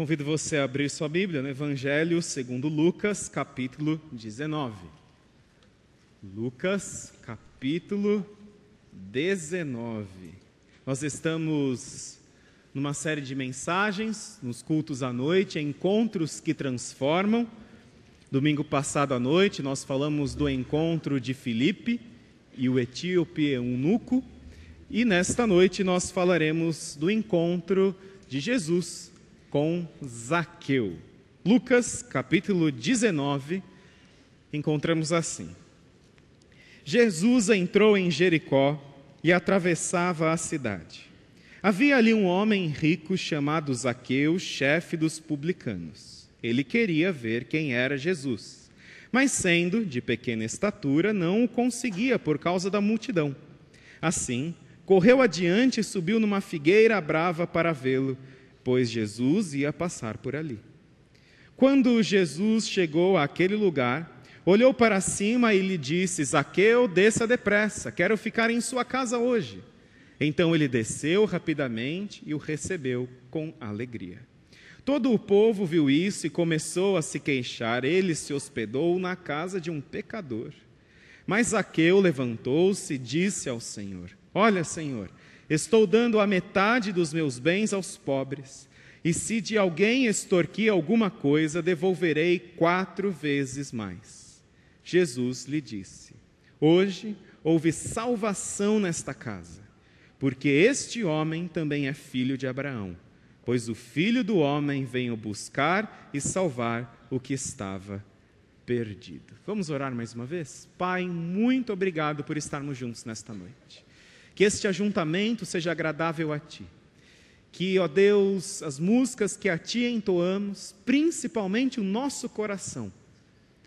Convido você a abrir sua Bíblia no Evangelho segundo Lucas, capítulo 19. Lucas, capítulo 19. Nós estamos numa série de mensagens, nos cultos à noite, encontros que transformam. Domingo passado à noite nós falamos do encontro de Filipe e o etíope eunuco, e nesta noite nós falaremos do encontro de Jesus com Zaqueu. Lucas, capítulo 19, encontramos assim: Jesus entrou em Jericó e atravessava a cidade. Havia ali um homem rico chamado Zaqueu, chefe dos publicanos. Ele queria ver quem era Jesus, mas sendo de pequena estatura, não o conseguia por causa da multidão. Assim, correu adiante e subiu numa figueira brava para vê-lo pois Jesus ia passar por ali. Quando Jesus chegou àquele lugar, olhou para cima e lhe disse: Zaqueu, desça depressa, quero ficar em sua casa hoje. Então ele desceu rapidamente e o recebeu com alegria. Todo o povo viu isso e começou a se queixar. Ele se hospedou na casa de um pecador. Mas Zaqueu levantou-se e disse ao Senhor: Olha, Senhor, Estou dando a metade dos meus bens aos pobres, e se de alguém extorquir alguma coisa, devolverei quatro vezes mais. Jesus lhe disse: Hoje houve salvação nesta casa, porque este homem também é filho de Abraão, pois o filho do homem veio buscar e salvar o que estava perdido. Vamos orar mais uma vez? Pai, muito obrigado por estarmos juntos nesta noite. Que este ajuntamento seja agradável a Ti. Que, ó Deus, as músicas que a Ti entoamos, principalmente o nosso coração,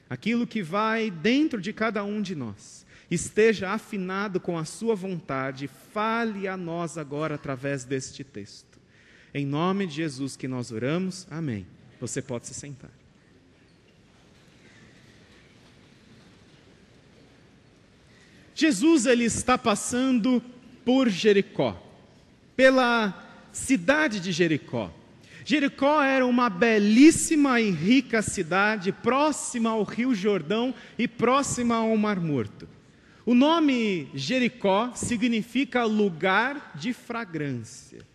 aquilo que vai dentro de cada um de nós, esteja afinado com a Sua vontade, fale a nós agora através deste texto. Em nome de Jesus que nós oramos, amém. Você pode se sentar. Jesus ele está passando por Jericó, pela cidade de Jericó. Jericó era uma belíssima e rica cidade, próxima ao Rio Jordão e próxima ao Mar Morto. O nome Jericó significa lugar de fragrância.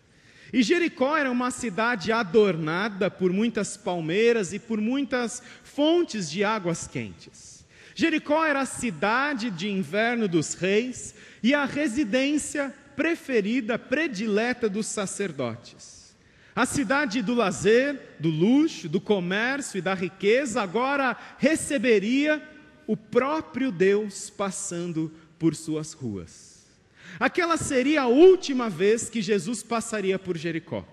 E Jericó era uma cidade adornada por muitas palmeiras e por muitas fontes de águas quentes. Jericó era a cidade de inverno dos reis, e a residência preferida, predileta dos sacerdotes. A cidade do lazer, do luxo, do comércio e da riqueza agora receberia o próprio Deus passando por suas ruas. Aquela seria a última vez que Jesus passaria por Jericó.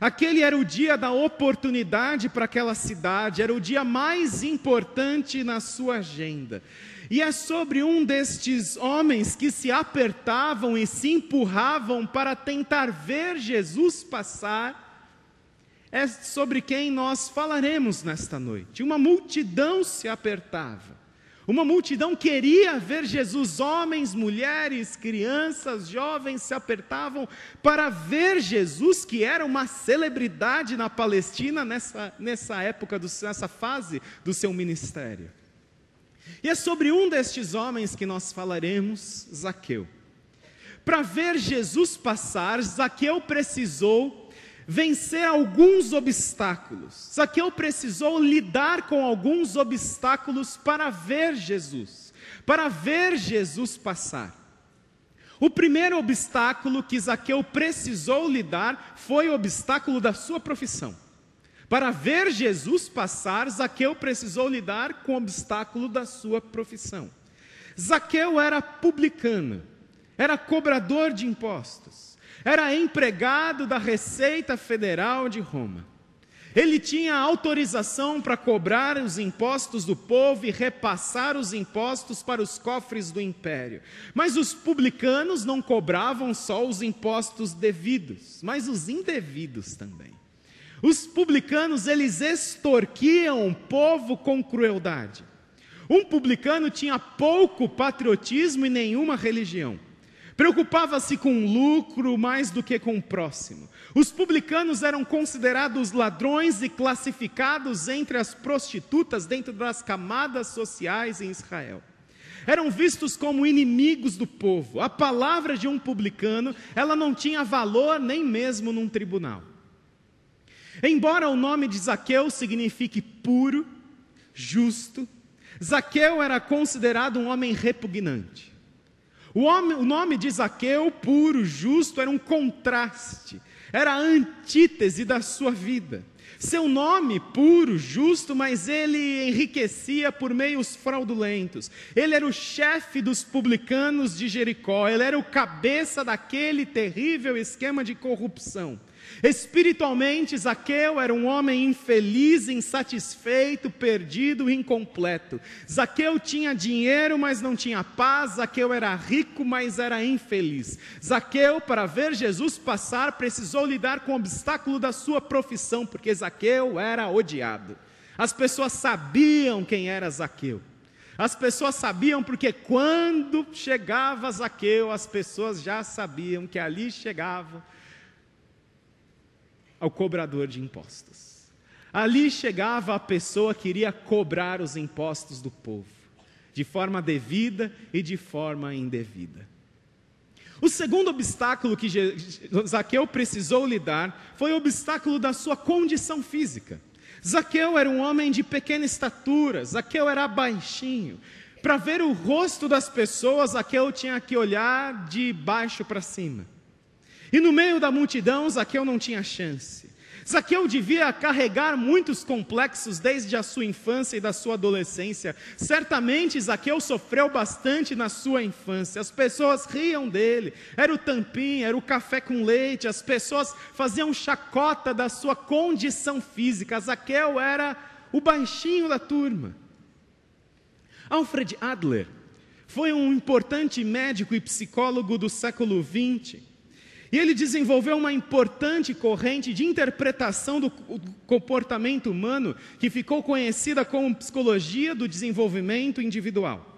Aquele era o dia da oportunidade para aquela cidade, era o dia mais importante na sua agenda. E é sobre um destes homens que se apertavam e se empurravam para tentar ver Jesus passar, é sobre quem nós falaremos nesta noite. Uma multidão se apertava. Uma multidão queria ver Jesus, homens, mulheres, crianças, jovens se apertavam para ver Jesus, que era uma celebridade na Palestina nessa, nessa época, do, nessa fase do seu ministério. E é sobre um destes homens que nós falaremos, Zaqueu. Para ver Jesus passar, Zaqueu precisou vencer alguns obstáculos. Zaqueu precisou lidar com alguns obstáculos para ver Jesus, para ver Jesus passar. O primeiro obstáculo que Zaqueu precisou lidar foi o obstáculo da sua profissão. Para ver Jesus passar, Zaqueu precisou lidar com o obstáculo da sua profissão. Zaqueu era publicano, era cobrador de impostos, era empregado da Receita Federal de Roma. Ele tinha autorização para cobrar os impostos do povo e repassar os impostos para os cofres do império. Mas os publicanos não cobravam só os impostos devidos, mas os indevidos também. Os publicanos, eles extorquiam o povo com crueldade. Um publicano tinha pouco patriotismo e nenhuma religião. Preocupava-se com lucro mais do que com o próximo. Os publicanos eram considerados ladrões e classificados entre as prostitutas dentro das camadas sociais em Israel. Eram vistos como inimigos do povo. A palavra de um publicano, ela não tinha valor nem mesmo num tribunal. Embora o nome de Zaqueu signifique puro, justo, Zaqueu era considerado um homem repugnante. O, homem, o nome de Zaqueu, puro, justo, era um contraste, era a antítese da sua vida. Seu nome puro, justo, mas ele enriquecia por meios fraudulentos. Ele era o chefe dos publicanos de Jericó, ele era o cabeça daquele terrível esquema de corrupção. Espiritualmente, Zaqueu era um homem infeliz, insatisfeito, perdido, incompleto. Zaqueu tinha dinheiro, mas não tinha paz. Zaqueu era rico, mas era infeliz. Zaqueu, para ver Jesus passar, precisou lidar com o obstáculo da sua profissão, porque Zaqueu era odiado. As pessoas sabiam quem era Zaqueu. As pessoas sabiam porque quando chegava Zaqueu, as pessoas já sabiam que ali chegava ao cobrador de impostos. Ali chegava a pessoa que iria cobrar os impostos do povo, de forma devida e de forma indevida. O segundo obstáculo que Zaqueu precisou lidar foi o obstáculo da sua condição física. Zaqueu era um homem de pequena estatura, Zaqueu era baixinho. Para ver o rosto das pessoas, Zaqueu tinha que olhar de baixo para cima. E no meio da multidão, Zaqueu não tinha chance. Zaqueu devia carregar muitos complexos desde a sua infância e da sua adolescência. Certamente Zaqueu sofreu bastante na sua infância. As pessoas riam dele. Era o tampim, era o café com leite. As pessoas faziam chacota da sua condição física. Zaqueu era o baixinho da turma. Alfred Adler foi um importante médico e psicólogo do século XX. E ele desenvolveu uma importante corrente de interpretação do comportamento humano que ficou conhecida como psicologia do desenvolvimento individual.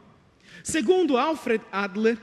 Segundo Alfred Adler,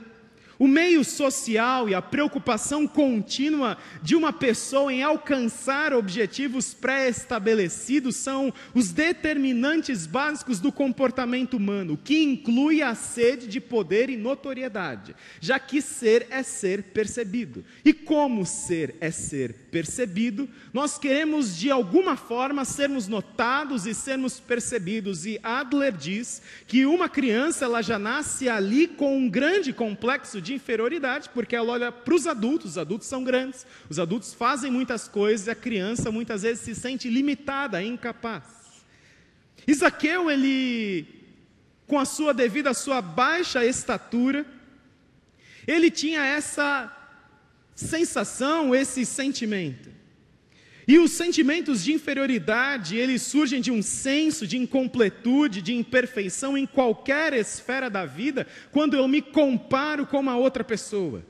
o meio social e a preocupação contínua de uma pessoa em alcançar objetivos pré-estabelecidos são os determinantes básicos do comportamento humano, que inclui a sede de poder e notoriedade, já que ser é ser percebido. E como ser é ser percebido, nós queremos de alguma forma sermos notados e sermos percebidos. E Adler diz que uma criança ela já nasce ali com um grande complexo de inferioridade, porque ela olha para os adultos, os adultos são grandes, os adultos fazem muitas coisas e a criança muitas vezes se sente limitada, incapaz. Isaqueu, ele, com a sua devida sua baixa estatura, ele tinha essa sensação, esse sentimento. E os sentimentos de inferioridade, eles surgem de um senso de incompletude, de imperfeição em qualquer esfera da vida, quando eu me comparo com uma outra pessoa.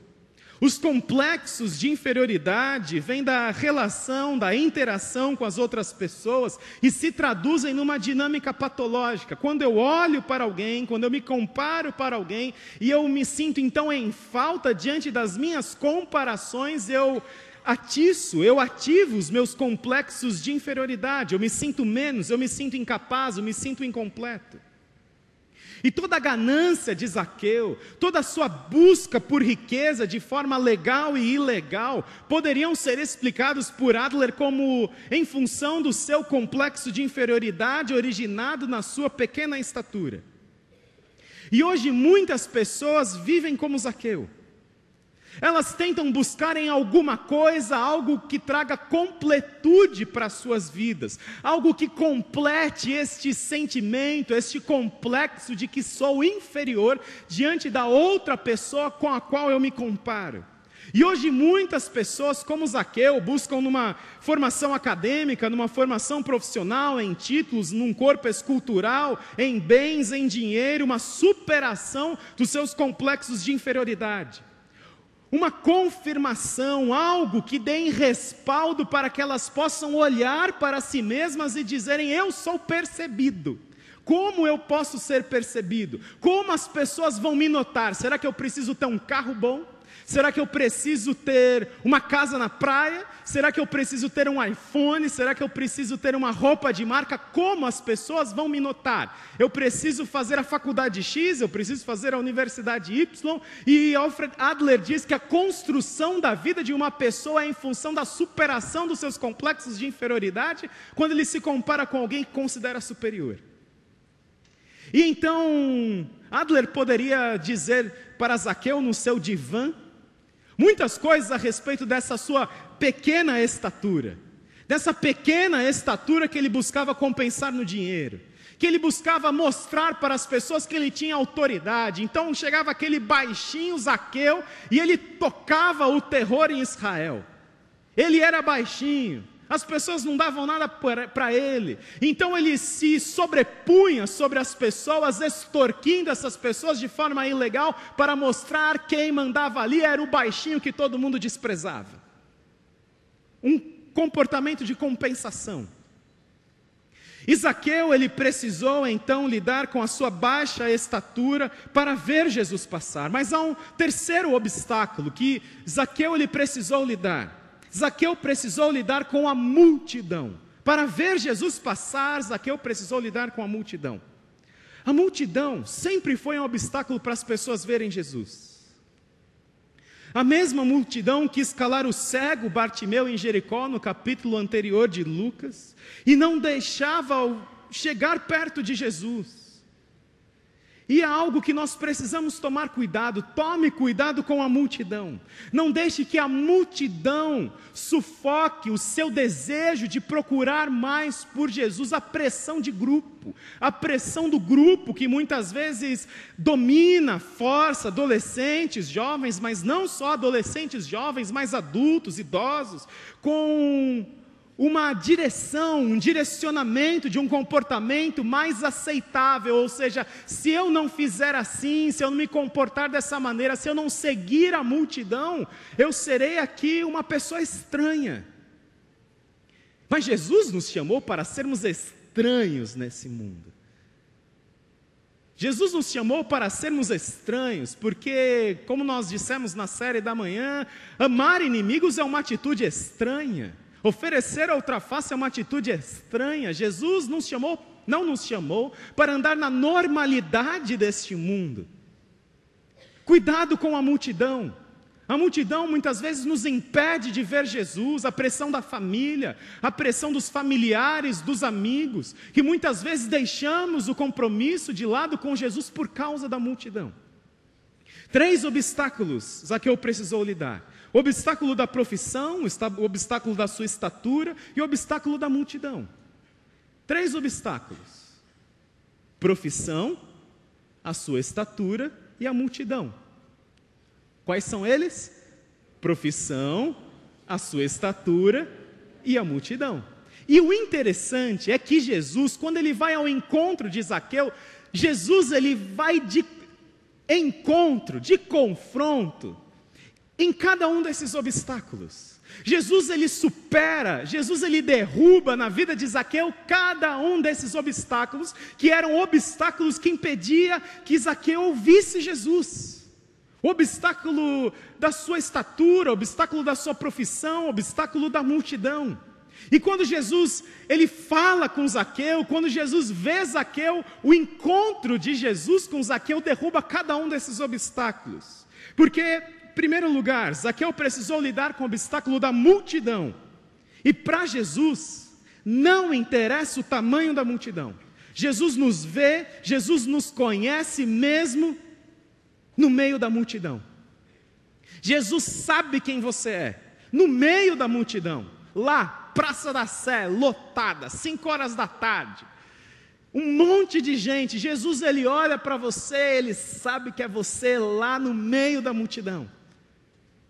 Os complexos de inferioridade vêm da relação, da interação com as outras pessoas e se traduzem numa dinâmica patológica. Quando eu olho para alguém, quando eu me comparo para alguém e eu me sinto então em falta diante das minhas comparações, eu atiço, eu ativo os meus complexos de inferioridade, eu me sinto menos, eu me sinto incapaz, eu me sinto incompleto. E toda a ganância de Zaqueu, toda a sua busca por riqueza de forma legal e ilegal, poderiam ser explicados por Adler como em função do seu complexo de inferioridade originado na sua pequena estatura. E hoje muitas pessoas vivem como Zaqueu. Elas tentam buscar em alguma coisa algo que traga completude para as suas vidas, algo que complete este sentimento, este complexo de que sou inferior diante da outra pessoa com a qual eu me comparo. E hoje muitas pessoas, como Zaqueu, buscam numa formação acadêmica, numa formação profissional, em títulos, num corpo escultural, em bens, em dinheiro, uma superação dos seus complexos de inferioridade uma confirmação, algo que dê respaldo para que elas possam olhar para si mesmas e dizerem: Eu sou percebido. Como eu posso ser percebido? Como as pessoas vão me notar? Será que eu preciso ter um carro bom? Será que eu preciso ter uma casa na praia? Será que eu preciso ter um iPhone? Será que eu preciso ter uma roupa de marca? Como as pessoas vão me notar? Eu preciso fazer a faculdade X, eu preciso fazer a universidade Y. E Alfred Adler diz que a construção da vida de uma pessoa é em função da superação dos seus complexos de inferioridade, quando ele se compara com alguém que considera superior. E então, Adler poderia dizer para Zaqueu no seu divã, muitas coisas a respeito dessa sua pequena estatura, dessa pequena estatura que ele buscava compensar no dinheiro, que ele buscava mostrar para as pessoas que ele tinha autoridade. Então chegava aquele baixinho Zaqueu e ele tocava o terror em Israel. Ele era baixinho, as pessoas não davam nada para ele. Então ele se sobrepunha sobre as pessoas, extorquindo essas pessoas de forma ilegal para mostrar quem mandava ali era o baixinho que todo mundo desprezava. Um comportamento de compensação. Isaqueu, ele precisou então lidar com a sua baixa estatura para ver Jesus passar. Mas há um terceiro obstáculo que Isaqueu ele precisou lidar. Zaqueu precisou lidar com a multidão. Para ver Jesus passar, Zaqueu precisou lidar com a multidão. A multidão sempre foi um obstáculo para as pessoas verem Jesus. A mesma multidão que escalar o cego Bartimeu em Jericó, no capítulo anterior de Lucas, e não deixava chegar perto de Jesus. E é algo que nós precisamos tomar cuidado. Tome cuidado com a multidão. Não deixe que a multidão sufoque o seu desejo de procurar mais por Jesus, a pressão de grupo, a pressão do grupo que muitas vezes domina, força adolescentes, jovens, mas não só adolescentes, jovens, mas adultos, idosos, com uma direção, um direcionamento de um comportamento mais aceitável, ou seja, se eu não fizer assim, se eu não me comportar dessa maneira, se eu não seguir a multidão, eu serei aqui uma pessoa estranha. Mas Jesus nos chamou para sermos estranhos nesse mundo. Jesus nos chamou para sermos estranhos, porque, como nós dissemos na série da manhã, amar inimigos é uma atitude estranha. Oferecer a outra face é uma atitude estranha. Jesus nos chamou, não nos chamou para andar na normalidade deste mundo. Cuidado com a multidão. A multidão muitas vezes nos impede de ver Jesus, a pressão da família, a pressão dos familiares, dos amigos, que muitas vezes deixamos o compromisso de lado com Jesus por causa da multidão. Três obstáculos Zaqueu precisou lidar: o obstáculo da profissão, o obstáculo da sua estatura e o obstáculo da multidão. Três obstáculos: profissão, a sua estatura e a multidão. Quais são eles? Profissão, a sua estatura e a multidão. E o interessante é que Jesus, quando ele vai ao encontro de Zaqueu, Jesus ele vai de encontro, de confronto em cada um desses obstáculos. Jesus ele supera, Jesus ele derruba na vida de Zaqueu cada um desses obstáculos, que eram obstáculos que impedia que Zaqueu visse Jesus. O obstáculo da sua estatura, obstáculo da sua profissão, obstáculo da multidão. E quando Jesus ele fala com Zaqueu, quando Jesus vê Zaqueu, o encontro de Jesus com Zaqueu derruba cada um desses obstáculos. Porque primeiro lugar, Zaqueu precisou lidar com o obstáculo da multidão. E para Jesus, não interessa o tamanho da multidão. Jesus nos vê, Jesus nos conhece mesmo no meio da multidão. Jesus sabe quem você é, no meio da multidão, lá, Praça da Sé, lotada, 5 horas da tarde, um monte de gente. Jesus ele olha para você, ele sabe que é você lá no meio da multidão.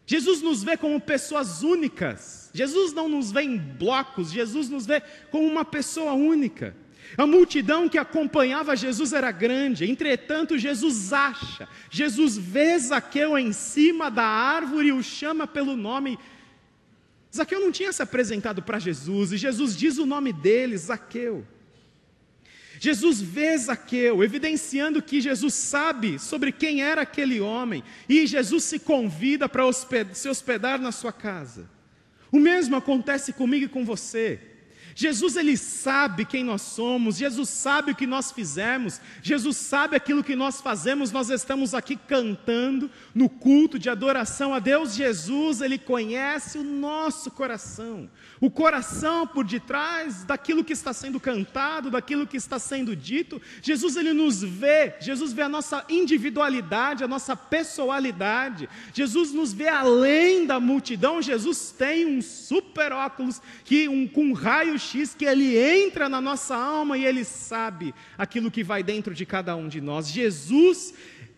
Jesus nos vê como pessoas únicas. Jesus não nos vê em blocos, Jesus nos vê como uma pessoa única. A multidão que acompanhava Jesus era grande, entretanto, Jesus acha, Jesus vê Zaqueu em cima da árvore e o chama pelo nome. Zaqueu não tinha se apresentado para Jesus, e Jesus diz o nome dele, Zaqueu. Jesus vê Zaqueu, evidenciando que Jesus sabe sobre quem era aquele homem, e Jesus se convida para se hospedar na sua casa. O mesmo acontece comigo e com você. Jesus ele sabe quem nós somos, Jesus sabe o que nós fizemos, Jesus sabe aquilo que nós fazemos. Nós estamos aqui cantando no culto de adoração a Deus. Jesus, ele conhece o nosso coração, o coração por detrás daquilo que está sendo cantado, daquilo que está sendo dito. Jesus ele nos vê, Jesus vê a nossa individualidade, a nossa pessoalidade. Jesus nos vê além da multidão. Jesus tem um super óculos que um com um raio X que ele entra na nossa alma e ele sabe aquilo que vai dentro de cada um de nós. Jesus,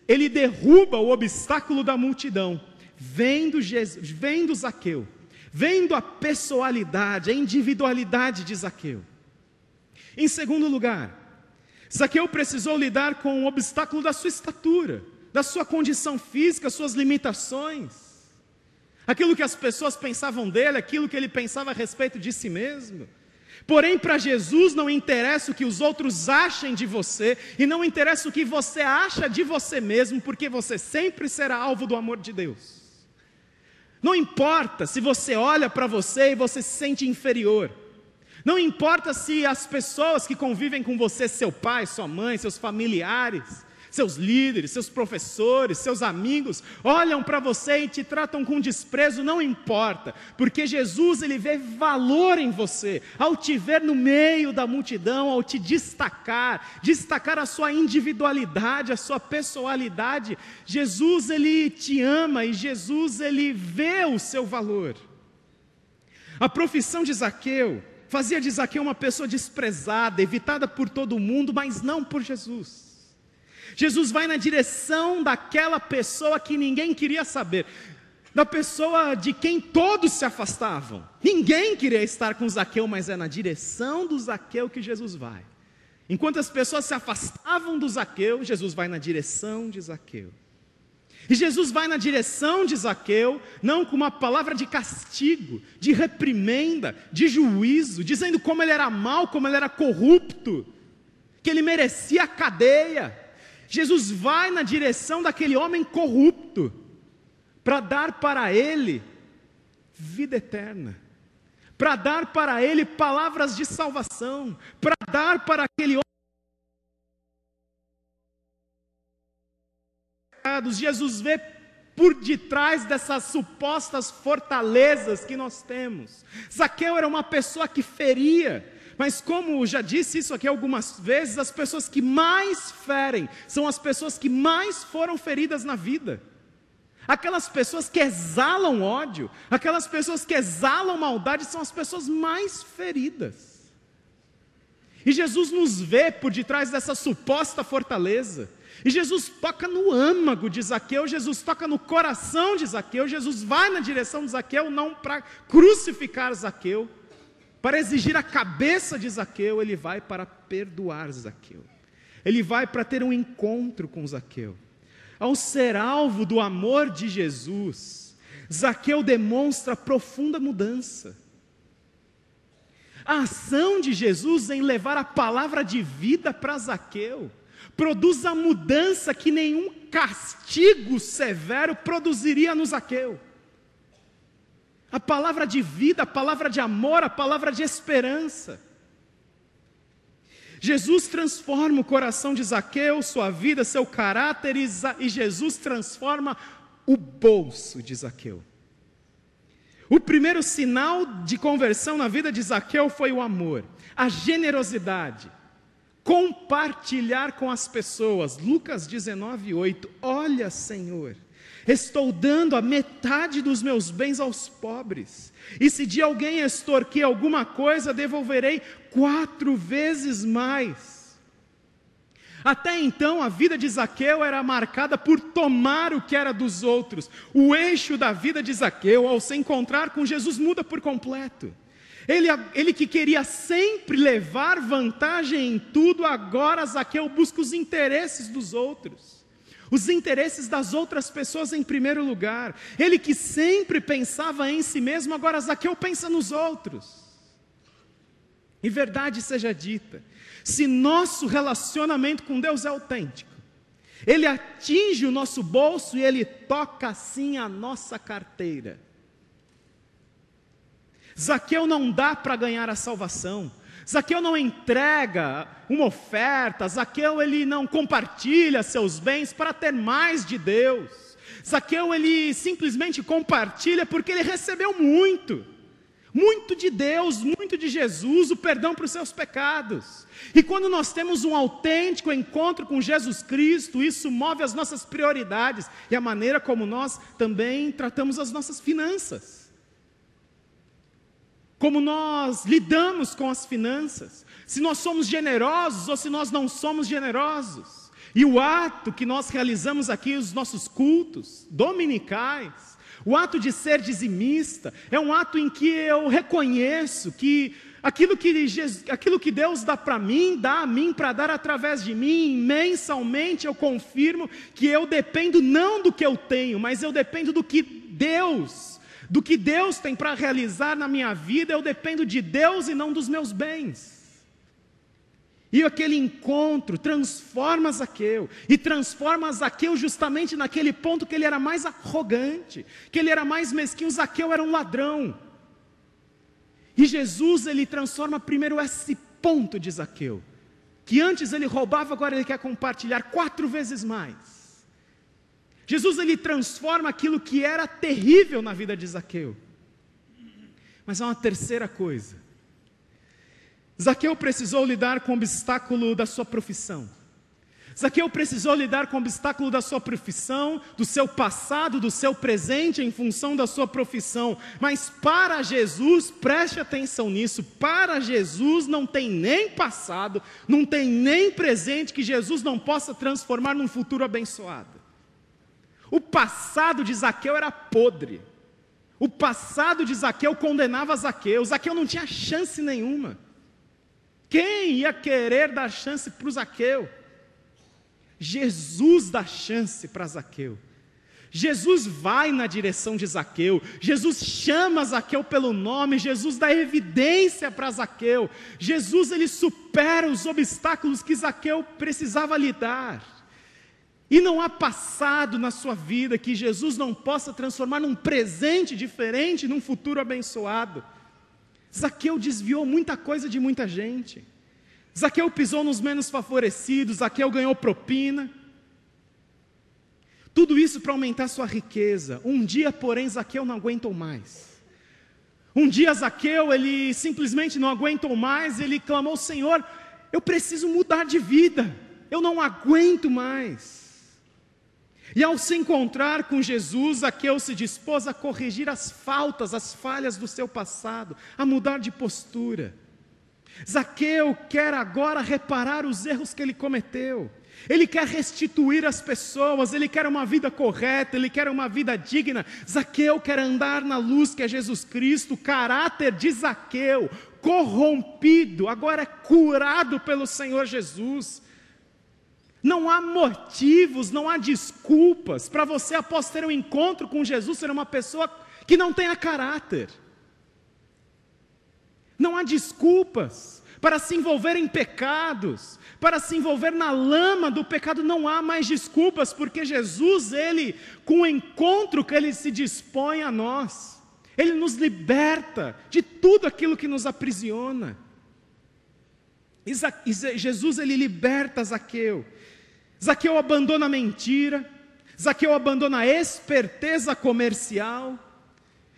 ele derruba o obstáculo da multidão, vendo, Jesus, vendo Zaqueu, vendo a pessoalidade, a individualidade de Zaqueu. Em segundo lugar, Zaqueu precisou lidar com o obstáculo da sua estatura, da sua condição física, suas limitações aquilo que as pessoas pensavam dele, aquilo que ele pensava a respeito de si mesmo. Porém, para Jesus não interessa o que os outros achem de você, e não interessa o que você acha de você mesmo, porque você sempre será alvo do amor de Deus. Não importa se você olha para você e você se sente inferior. Não importa se as pessoas que convivem com você, seu pai, sua mãe, seus familiares, seus líderes, seus professores, seus amigos, olham para você e te tratam com desprezo, não importa, porque Jesus ele vê valor em você, ao te ver no meio da multidão, ao te destacar, destacar a sua individualidade, a sua pessoalidade. Jesus ele te ama e Jesus ele vê o seu valor. A profissão de Zaqueu fazia de Zaqueu uma pessoa desprezada, evitada por todo mundo, mas não por Jesus. Jesus vai na direção daquela pessoa que ninguém queria saber, da pessoa de quem todos se afastavam. Ninguém queria estar com Zaqueu, mas é na direção do Zaqueu que Jesus vai. Enquanto as pessoas se afastavam do Zaqueu, Jesus vai na direção de Zaqueu. E Jesus vai na direção de Zaqueu, não com uma palavra de castigo, de reprimenda, de juízo, dizendo como ele era mau, como ele era corrupto, que ele merecia a cadeia. Jesus vai na direção daquele homem corrupto, para dar para ele vida eterna, para dar para ele palavras de salvação, para dar para aquele homem. Jesus vê por detrás dessas supostas fortalezas que nós temos. Zaqueu era uma pessoa que feria, mas como já disse isso aqui algumas vezes, as pessoas que mais ferem são as pessoas que mais foram feridas na vida. Aquelas pessoas que exalam ódio, aquelas pessoas que exalam maldade são as pessoas mais feridas. E Jesus nos vê por detrás dessa suposta fortaleza. E Jesus toca no âmago de Zaqueu, Jesus toca no coração de Zaqueu, Jesus vai na direção de Zaqueu, não para crucificar Zaqueu, para exigir a cabeça de Zaqueu, ele vai para perdoar Zaqueu. Ele vai para ter um encontro com Zaqueu. Ao ser alvo do amor de Jesus, Zaqueu demonstra profunda mudança. A ação de Jesus em levar a palavra de vida para Zaqueu produz a mudança que nenhum castigo severo produziria no Zaqueu a palavra de vida, a palavra de amor, a palavra de esperança. Jesus transforma o coração de Zaqueu, sua vida, seu caráter, e Jesus transforma o bolso de Zaqueu. O primeiro sinal de conversão na vida de Zaqueu foi o amor, a generosidade, compartilhar com as pessoas. Lucas 19, 8. Olha, Senhor Estou dando a metade dos meus bens aos pobres. E se de alguém extorquir alguma coisa, devolverei quatro vezes mais. Até então, a vida de Zaqueu era marcada por tomar o que era dos outros. O eixo da vida de Zaqueu, ao se encontrar com Jesus, muda por completo. Ele, ele que queria sempre levar vantagem em tudo, agora Zaqueu busca os interesses dos outros os interesses das outras pessoas em primeiro lugar. Ele que sempre pensava em si mesmo, agora Zaqueu pensa nos outros. E verdade seja dita, se nosso relacionamento com Deus é autêntico, ele atinge o nosso bolso e ele toca assim a nossa carteira. Zaqueu não dá para ganhar a salvação. Zaqueu não entrega uma oferta, Zaqueu ele não compartilha seus bens para ter mais de Deus. Zaqueu ele simplesmente compartilha porque ele recebeu muito. Muito de Deus, muito de Jesus, o perdão para os seus pecados. E quando nós temos um autêntico encontro com Jesus Cristo, isso move as nossas prioridades e a maneira como nós também tratamos as nossas finanças. Como nós lidamos com as finanças, se nós somos generosos ou se nós não somos generosos. E o ato que nós realizamos aqui, os nossos cultos dominicais, o ato de ser dizimista é um ato em que eu reconheço que aquilo que, Jesus, aquilo que Deus dá para mim, dá a mim para dar através de mim, mensalmente eu confirmo que eu dependo não do que eu tenho, mas eu dependo do que Deus, do que Deus tem para realizar na minha vida, eu dependo de Deus e não dos meus bens. E aquele encontro transforma Zaqueu, e transforma Zaqueu justamente naquele ponto que ele era mais arrogante, que ele era mais mesquinho, Zaqueu era um ladrão. E Jesus ele transforma primeiro esse ponto de Zaqueu, que antes ele roubava, agora ele quer compartilhar quatro vezes mais. Jesus ele transforma aquilo que era terrível na vida de Zaqueu. Mas há uma terceira coisa Zaqueu precisou lidar com o obstáculo da sua profissão. Zaqueu precisou lidar com o obstáculo da sua profissão, do seu passado, do seu presente em função da sua profissão. Mas para Jesus, preste atenção nisso, para Jesus não tem nem passado, não tem nem presente que Jesus não possa transformar num futuro abençoado. O passado de Zaqueu era podre. O passado de Zaqueu condenava Zaqueu. Zaqueu não tinha chance nenhuma. Quem ia querer dar chance para o Zaqueu? Jesus dá chance para Zaqueu. Jesus vai na direção de Zaqueu, Jesus chama Zaqueu pelo nome, Jesus dá evidência para Zaqueu, Jesus ele supera os obstáculos que Zaqueu precisava lidar. E não há passado na sua vida que Jesus não possa transformar num presente diferente, num futuro abençoado. Zaqueu desviou muita coisa de muita gente. Zaqueu pisou nos menos favorecidos, Zaqueu ganhou propina. Tudo isso para aumentar sua riqueza. Um dia, porém, Zaqueu não aguentou mais. Um dia Zaqueu, ele simplesmente não aguentou mais, ele clamou: Senhor, eu preciso mudar de vida, eu não aguento mais. E ao se encontrar com Jesus, Zaqueu se dispôs a corrigir as faltas, as falhas do seu passado, a mudar de postura. Zaqueu quer agora reparar os erros que ele cometeu. Ele quer restituir as pessoas, ele quer uma vida correta, ele quer uma vida digna. Zaqueu quer andar na luz que é Jesus Cristo. O caráter de Zaqueu, corrompido, agora é curado pelo Senhor Jesus. Não há motivos, não há desculpas para você, após ter um encontro com Jesus, ser uma pessoa que não tenha caráter. Não há desculpas para se envolver em pecados, para se envolver na lama do pecado, não há mais desculpas, porque Jesus, ele, com o encontro que ele se dispõe a nós, ele nos liberta de tudo aquilo que nos aprisiona. Jesus, ele liberta Zaqueu Zaqueu abandona a mentira, Zaqueu abandona a esperteza comercial,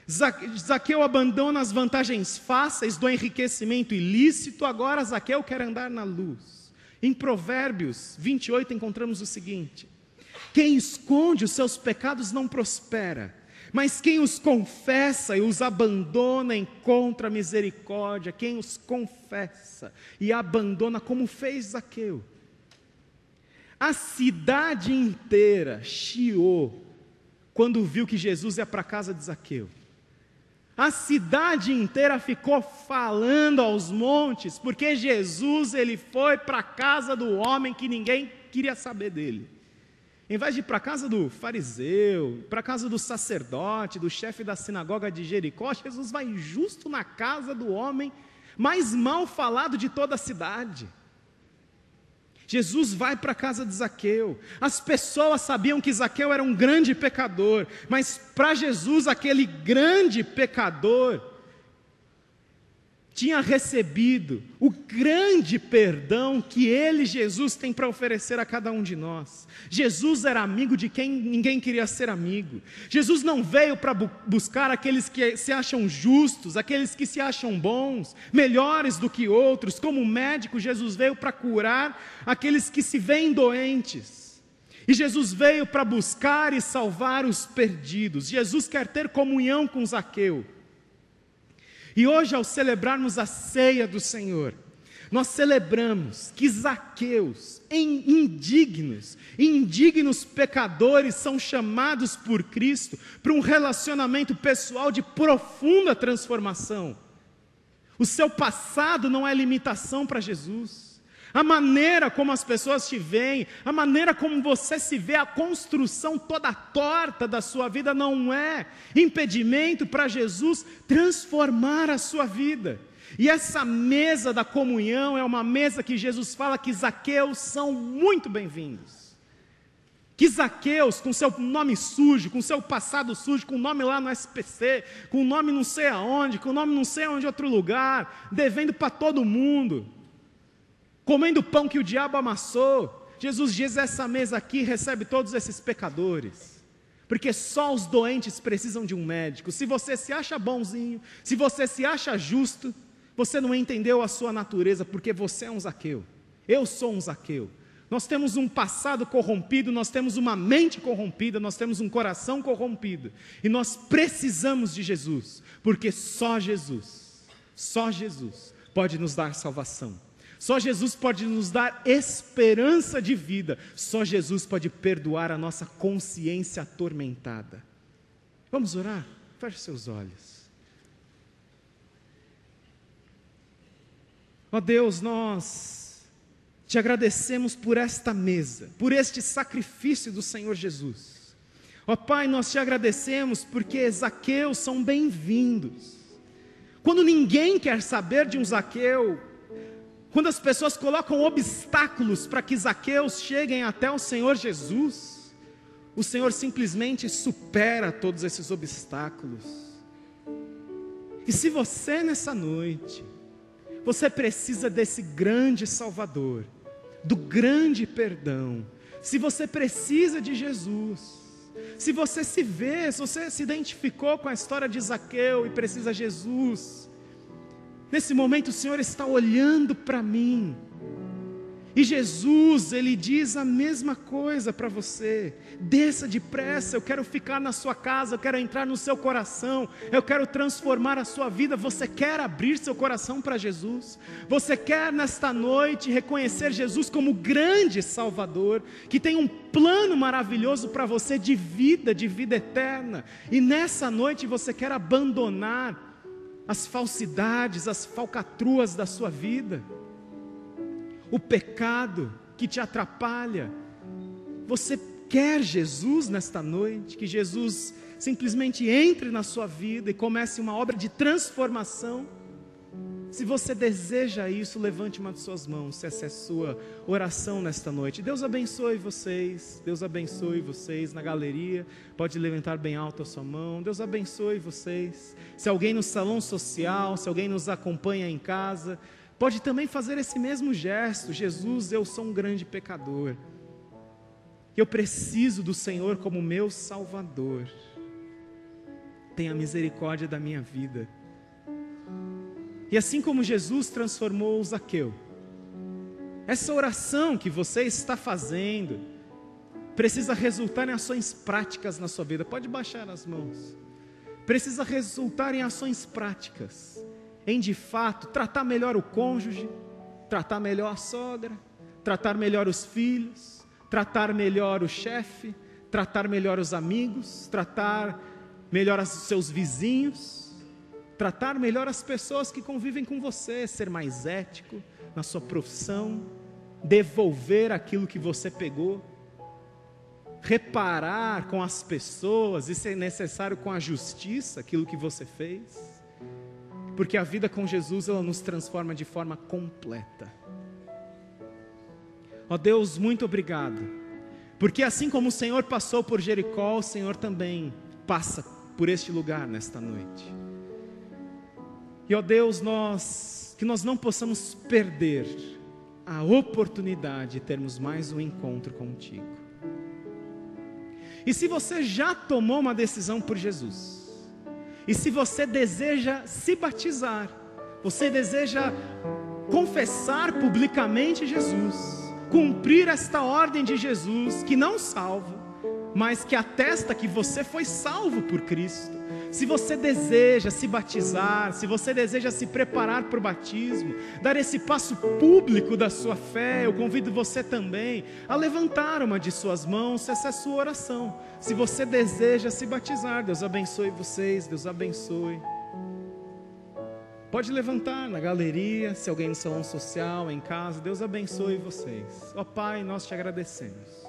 Zaqueu abandona as vantagens fáceis do enriquecimento ilícito, agora Zaqueu quer andar na luz. Em Provérbios 28 encontramos o seguinte: Quem esconde os seus pecados não prospera, mas quem os confessa e os abandona encontra misericórdia. Quem os confessa e abandona, como fez Zaqueu, a cidade inteira chiou quando viu que Jesus ia para a casa de Zaqueu. A cidade inteira ficou falando aos montes, porque Jesus ele foi para a casa do homem que ninguém queria saber dele. Em vez de ir para a casa do fariseu, para a casa do sacerdote, do chefe da sinagoga de Jericó, Jesus vai justo na casa do homem mais mal falado de toda a cidade. Jesus vai para a casa de Zaqueu. As pessoas sabiam que Zaqueu era um grande pecador, mas para Jesus, aquele grande pecador tinha recebido o grande perdão que ele, Jesus, tem para oferecer a cada um de nós. Jesus era amigo de quem ninguém queria ser amigo. Jesus não veio para bu buscar aqueles que se acham justos, aqueles que se acham bons, melhores do que outros. Como médico, Jesus veio para curar aqueles que se veem doentes. E Jesus veio para buscar e salvar os perdidos. Jesus quer ter comunhão com Zaqueu. E hoje, ao celebrarmos a ceia do Senhor, nós celebramos que Zaqueus, indignos, indignos pecadores, são chamados por Cristo para um relacionamento pessoal de profunda transformação. O seu passado não é limitação para Jesus. A maneira como as pessoas te veem, a maneira como você se vê, a construção toda torta da sua vida não é impedimento para Jesus transformar a sua vida. E essa mesa da comunhão é uma mesa que Jesus fala que Zaqueus são muito bem-vindos. Que Zaqueus, com seu nome sujo, com seu passado sujo, com o nome lá no SPC, com o nome não sei aonde, com o nome não sei aonde outro lugar, devendo para todo mundo, comendo pão que o diabo amassou. Jesus diz: essa mesa aqui recebe todos esses pecadores, porque só os doentes precisam de um médico. Se você se acha bonzinho, se você se acha justo, você não entendeu a sua natureza, porque você é um Zaqueu. Eu sou um Zaqueu. Nós temos um passado corrompido, nós temos uma mente corrompida, nós temos um coração corrompido. E nós precisamos de Jesus, porque só Jesus, só Jesus pode nos dar salvação. Só Jesus pode nos dar esperança de vida. Só Jesus pode perdoar a nossa consciência atormentada. Vamos orar? Feche seus olhos. Ó Deus, nós te agradecemos por esta mesa, por este sacrifício do Senhor Jesus. Ó Pai, nós te agradecemos porque Zaqueus são bem-vindos. Quando ninguém quer saber de um Zaqueu, quando as pessoas colocam obstáculos para que Zaqueus cheguem até o Senhor Jesus, o Senhor simplesmente supera todos esses obstáculos. E se você nessa noite, você precisa desse grande Salvador, do grande perdão, se você precisa de Jesus, se você se vê, se você se identificou com a história de Zaqueu e precisa de Jesus, Nesse momento o Senhor está olhando para mim. E Jesus, ele diz a mesma coisa para você. Desça depressa, eu quero ficar na sua casa, eu quero entrar no seu coração, eu quero transformar a sua vida. Você quer abrir seu coração para Jesus? Você quer nesta noite reconhecer Jesus como grande Salvador, que tem um plano maravilhoso para você de vida, de vida eterna. E nessa noite você quer abandonar as falsidades, as falcatruas da sua vida, o pecado que te atrapalha. Você quer Jesus nesta noite, que Jesus simplesmente entre na sua vida e comece uma obra de transformação. Se você deseja isso, levante uma de suas mãos, se essa é a sua oração nesta noite. Deus abençoe vocês, Deus abençoe vocês na galeria. Pode levantar bem alto a sua mão. Deus abençoe vocês. Se alguém no salão social, se alguém nos acompanha em casa, pode também fazer esse mesmo gesto. Jesus, eu sou um grande pecador. Eu preciso do Senhor como meu Salvador. Tenha misericórdia da minha vida. E assim como Jesus transformou o Zaqueu, essa oração que você está fazendo precisa resultar em ações práticas na sua vida. Pode baixar as mãos. Precisa resultar em ações práticas, em de fato tratar melhor o cônjuge, tratar melhor a sogra, tratar melhor os filhos, tratar melhor o chefe, tratar melhor os amigos, tratar melhor os seus vizinhos tratar melhor as pessoas que convivem com você, ser mais ético na sua profissão, devolver aquilo que você pegou, reparar com as pessoas e, se necessário, com a justiça aquilo que você fez. porque a vida com Jesus ela nos transforma de forma completa. Ó Deus, muito obrigado, porque assim como o Senhor passou por Jericó, o Senhor também passa por este lugar nesta noite. E ó Deus, nós que nós não possamos perder a oportunidade de termos mais um encontro contigo. E se você já tomou uma decisão por Jesus, e se você deseja se batizar, você deseja confessar publicamente Jesus, cumprir esta ordem de Jesus, que não salva, mas que atesta que você foi salvo por Cristo. Se você deseja se batizar, se você deseja se preparar para o batismo, dar esse passo público da sua fé, eu convido você também a levantar uma de suas mãos, essa é a sua oração. Se você deseja se batizar, Deus abençoe vocês, Deus abençoe. Pode levantar na galeria, se alguém no salão social, em casa, Deus abençoe vocês. Ó oh, Pai, nós te agradecemos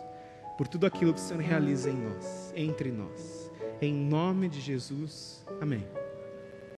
por tudo aquilo que o Senhor realiza em nós, entre nós. Em nome de Jesus. Amém.